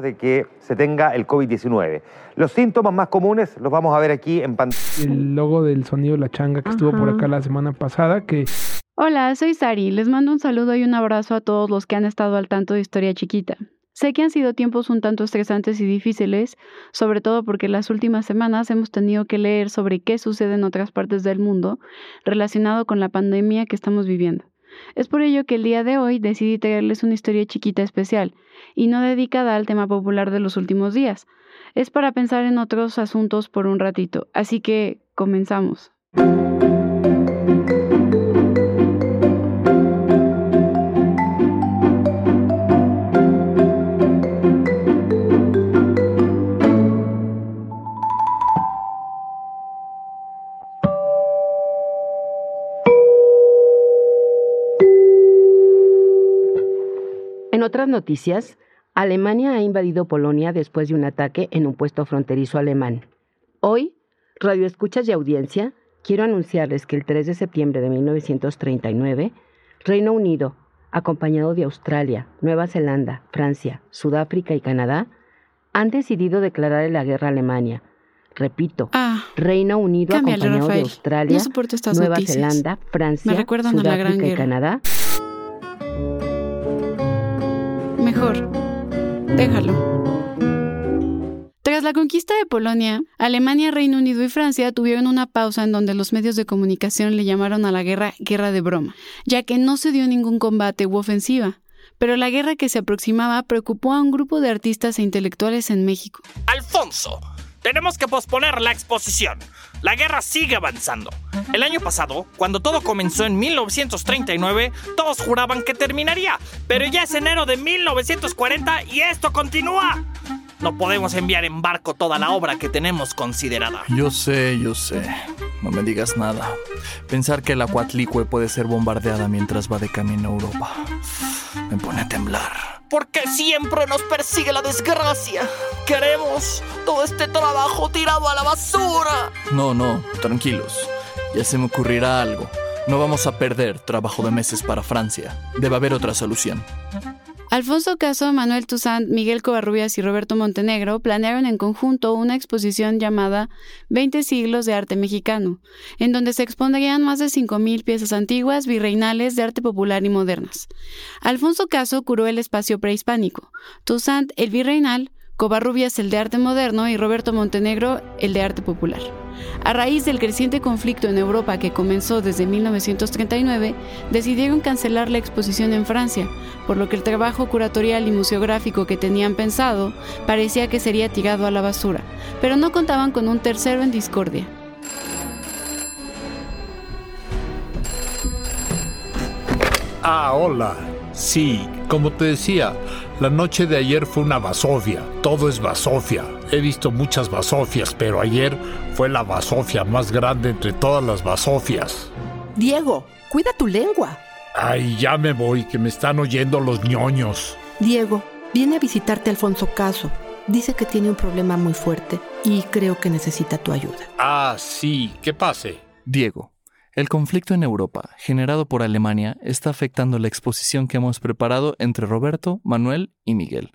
de que se tenga el COVID-19. Los síntomas más comunes los vamos a ver aquí en pantalla. El logo del sonido La Changa que estuvo por acá la semana pasada, que... Hola, soy Sari. Les mando un saludo y un abrazo a todos los que han estado al tanto de Historia Chiquita. Sé que han sido tiempos un tanto estresantes y difíciles, sobre todo porque las últimas semanas hemos tenido que leer sobre qué sucede en otras partes del mundo relacionado con la pandemia que estamos viviendo. Es por ello que el día de hoy decidí traerles una historia chiquita especial, y no dedicada al tema popular de los últimos días. Es para pensar en otros asuntos por un ratito, así que comenzamos. Otras noticias, Alemania ha invadido Polonia después de un ataque en un puesto fronterizo alemán. Hoy, Radio Escuchas y Audiencia, quiero anunciarles que el 3 de septiembre de 1939, Reino Unido, acompañado de Australia, Nueva Zelanda, Francia, Sudáfrica y Canadá, han decidido declarar la guerra a Alemania. Repito, Ah, Reino Unido cámbiale, acompañado de. Australia, No Nueva noticias. Zelanda, Francia, Sudáfrica y. Canadá Mejor. Déjalo. Tras la conquista de Polonia, Alemania, Reino Unido y Francia tuvieron una pausa en donde los medios de comunicación le llamaron a la guerra guerra de broma, ya que no se dio ningún combate u ofensiva. Pero la guerra que se aproximaba preocupó a un grupo de artistas e intelectuales en México. Alfonso, tenemos que posponer la exposición. La guerra sigue avanzando. El año pasado, cuando todo comenzó en 1939, todos juraban que terminaría, pero ya es enero de 1940 y esto continúa. No podemos enviar en barco toda la obra que tenemos considerada. Yo sé, yo sé. No me digas nada. Pensar que la Cuatlicue puede ser bombardeada mientras va de camino a Europa me pone a temblar. Porque siempre nos persigue la desgracia. Queremos todo este trabajo tirado a la basura. No, no, tranquilos. Ya se me ocurrirá algo. No vamos a perder trabajo de meses para Francia. Debe haber otra solución. Alfonso Caso, Manuel Toussaint, Miguel Covarrubias y Roberto Montenegro planearon en conjunto una exposición llamada 20 siglos de arte mexicano, en donde se expondrían más de 5.000 piezas antiguas virreinales de arte popular y modernas. Alfonso Caso curó el espacio prehispánico, Toussaint el virreinal, Covarrubias el de arte moderno y Roberto Montenegro el de arte popular. A raíz del creciente conflicto en Europa que comenzó desde 1939, decidieron cancelar la exposición en Francia, por lo que el trabajo curatorial y museográfico que tenían pensado parecía que sería tirado a la basura, pero no contaban con un tercero en discordia. Ah, hola. Sí, como te decía, la noche de ayer fue una basofia. Todo es basofia. He visto muchas basofias, pero ayer fue la basofia más grande entre todas las basofias. Diego, cuida tu lengua. Ay, ya me voy, que me están oyendo los ñoños. Diego, viene a visitarte Alfonso Caso. Dice que tiene un problema muy fuerte y creo que necesita tu ayuda. Ah, sí, que pase. Diego, el conflicto en Europa, generado por Alemania, está afectando la exposición que hemos preparado entre Roberto, Manuel y Miguel.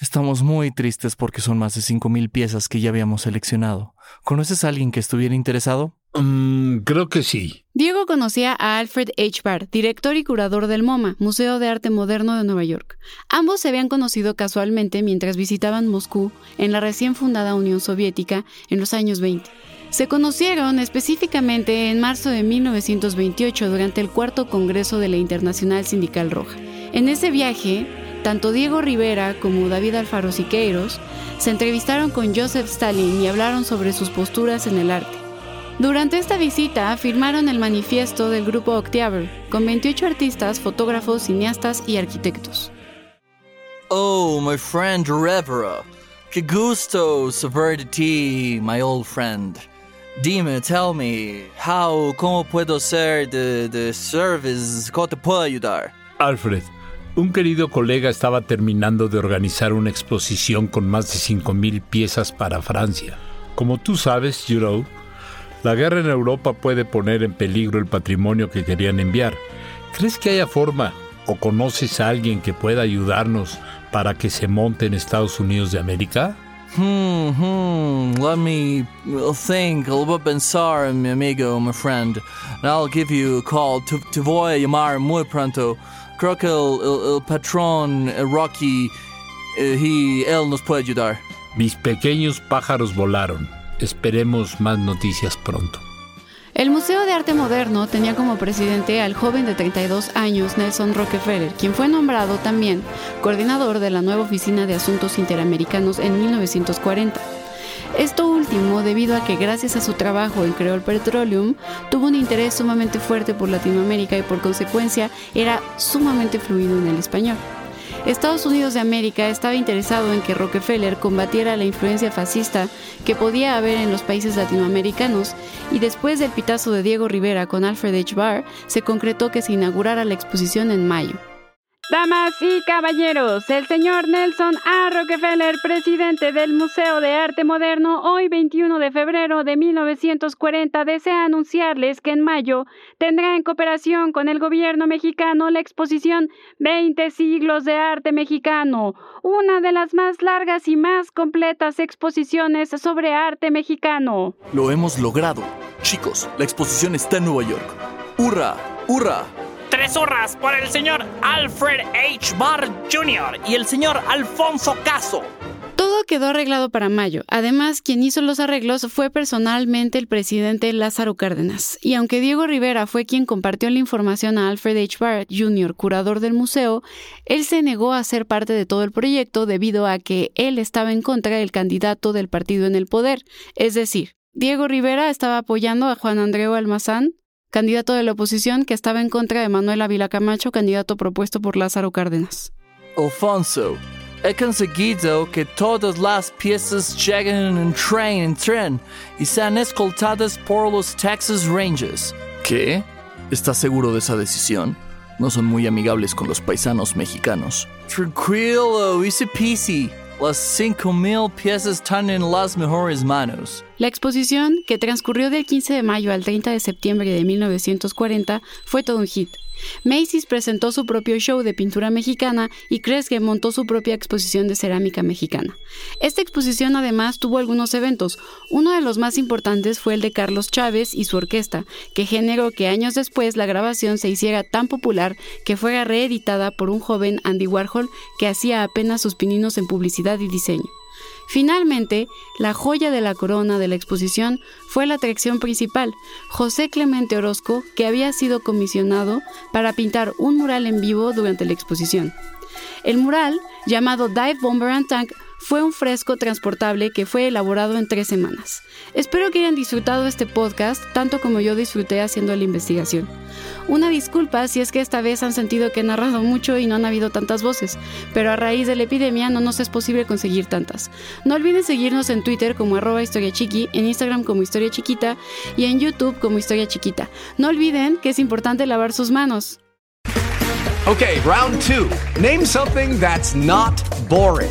Estamos muy tristes porque son más de 5.000 piezas que ya habíamos seleccionado. ¿Conoces a alguien que estuviera interesado? Mm, creo que sí. Diego conocía a Alfred H. Barr, director y curador del MoMA, Museo de Arte Moderno de Nueva York. Ambos se habían conocido casualmente mientras visitaban Moscú en la recién fundada Unión Soviética en los años 20. Se conocieron específicamente en marzo de 1928 durante el cuarto Congreso de la Internacional Sindical Roja. En ese viaje, tanto Diego Rivera como David Alfaro Siqueiros se entrevistaron con Joseph Stalin y hablaron sobre sus posturas en el arte. Durante esta visita firmaron el manifiesto del grupo Octaver, con 28 artistas, fotógrafos, cineastas y arquitectos. Oh, my friend Rivera. Que gusto saber de ti, my old friend. Dime, tell me, how, cómo puedo ser de, de service, cómo te puedo ayudar? Alfred, un querido colega estaba terminando de organizar una exposición con más de 5.000 piezas para Francia. Como tú sabes, know, la guerra en Europa puede poner en peligro el patrimonio que querían enviar. ¿Crees que haya forma o conoces a alguien que pueda ayudarnos para que se monte en Estados Unidos de América? Hmm, hmm. Let me think. Lo voy a pensar, mi amigo, my friend. And I'll give you a call. Te, te voy a llamar muy pronto. Creo que el, el, el patrón Rocky, eh, y él nos puede ayudar. Mis pequeños pájaros volaron. Esperemos más noticias pronto. El Museo de Arte Moderno tenía como presidente al joven de 32 años Nelson Rockefeller, quien fue nombrado también coordinador de la nueva Oficina de Asuntos Interamericanos en 1940. Esto último debido a que gracias a su trabajo en Creole Petroleum tuvo un interés sumamente fuerte por Latinoamérica y por consecuencia era sumamente fluido en el español. Estados Unidos de América estaba interesado en que Rockefeller combatiera la influencia fascista que podía haber en los países latinoamericanos y después del pitazo de Diego Rivera con Alfred H. Barr, se concretó que se inaugurara la exposición en mayo. Damas y caballeros, el señor Nelson A. Rockefeller, presidente del Museo de Arte Moderno, hoy 21 de febrero de 1940, desea anunciarles que en mayo tendrá en cooperación con el gobierno mexicano la exposición 20 siglos de arte mexicano, una de las más largas y más completas exposiciones sobre arte mexicano. Lo hemos logrado. Chicos, la exposición está en Nueva York. ¡Hurra! ¡Hurra! Tres horas por el señor Alfred H. Barr Jr. y el señor Alfonso Caso. Todo quedó arreglado para mayo. Además, quien hizo los arreglos fue personalmente el presidente Lázaro Cárdenas. Y aunque Diego Rivera fue quien compartió la información a Alfred H. Barr Jr., curador del museo, él se negó a ser parte de todo el proyecto debido a que él estaba en contra del candidato del partido en el poder. Es decir, Diego Rivera estaba apoyando a Juan Andreu Almazán, candidato de la oposición que estaba en contra de Manuel Ávila Camacho, candidato propuesto por Lázaro Cárdenas. Alfonso, he conseguido que todas las piezas lleguen en tren en tren y sean escoltadas por los Texas Rangers. ¿Qué? ¿Estás seguro de esa decisión? No son muy amigables con los paisanos mexicanos. Tranquilo, easy peasy. Las 5.000 piezas están en las mejores manos. La exposición, que transcurrió del 15 de mayo al 30 de septiembre de 1940, fue todo un hit. Macy's presentó su propio show de pintura mexicana y Kresge montó su propia exposición de cerámica mexicana. Esta exposición además tuvo algunos eventos. Uno de los más importantes fue el de Carlos Chávez y su orquesta, que generó que años después la grabación se hiciera tan popular que fuera reeditada por un joven Andy Warhol que hacía apenas sus pininos en publicidad y diseño. Finalmente, la joya de la corona de la exposición fue la atracción principal, José Clemente Orozco, que había sido comisionado para pintar un mural en vivo durante la exposición. El mural, llamado Dive Bomber and Tank, fue un fresco transportable que fue elaborado en tres semanas. Espero que hayan disfrutado este podcast tanto como yo disfruté haciendo la investigación. Una disculpa si es que esta vez han sentido que he narrado mucho y no han habido tantas voces, pero a raíz de la epidemia no nos es posible conseguir tantas. No olviden seguirnos en Twitter como arroba historia chiqui, en Instagram como historia chiquita y en YouTube como historia chiquita. No olviden que es importante lavar sus manos. Okay, round two. Name something that's not boring.